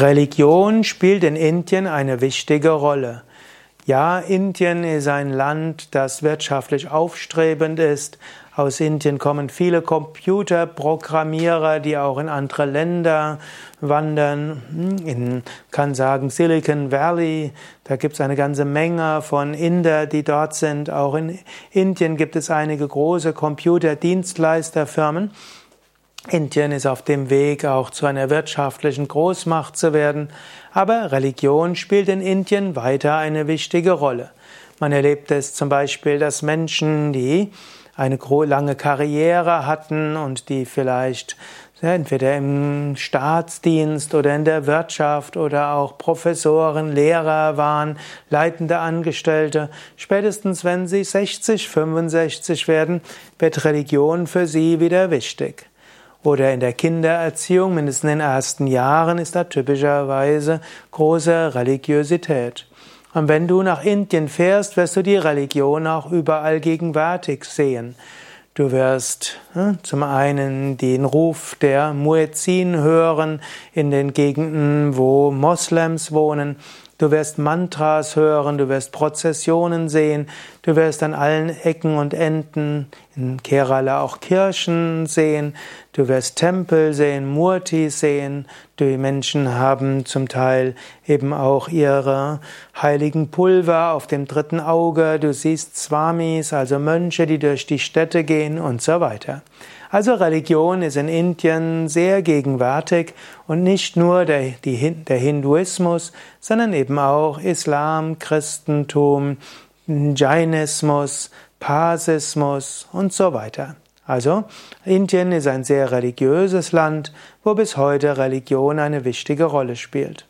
Religion spielt in Indien eine wichtige Rolle. Ja, Indien ist ein Land, das wirtschaftlich aufstrebend ist. Aus Indien kommen viele Computerprogrammierer, die auch in andere Länder wandern. In, kann sagen, Silicon Valley, da gibt es eine ganze Menge von Inder, die dort sind. Auch in Indien gibt es einige große Computerdienstleisterfirmen. Indien ist auf dem Weg auch zu einer wirtschaftlichen Großmacht zu werden, aber Religion spielt in Indien weiter eine wichtige Rolle. Man erlebt es zum Beispiel, dass Menschen, die eine lange Karriere hatten und die vielleicht entweder im Staatsdienst oder in der Wirtschaft oder auch Professoren, Lehrer waren, leitende Angestellte. Spätestens wenn sie 60, 65 werden, wird Religion für sie wieder wichtig. Oder in der Kindererziehung, mindestens in den ersten Jahren, ist da typischerweise große Religiosität. Und wenn du nach Indien fährst, wirst du die Religion auch überall gegenwärtig sehen. Du wirst äh, zum einen den Ruf der Muezzin hören in den Gegenden, wo Moslems wohnen. Du wirst Mantras hören, du wirst Prozessionen sehen, du wirst an allen Ecken und Enden in Kerala auch Kirchen sehen, du wirst Tempel sehen, Murti sehen, die Menschen haben zum Teil eben auch ihre heiligen Pulver auf dem dritten Auge, du siehst Swamis, also Mönche, die durch die Städte gehen und so weiter. Also Religion ist in Indien sehr gegenwärtig und nicht nur der, die, der Hinduismus, sondern eben auch Islam, Christentum, Jainismus, Parsismus und so weiter. Also Indien ist ein sehr religiöses Land, wo bis heute Religion eine wichtige Rolle spielt.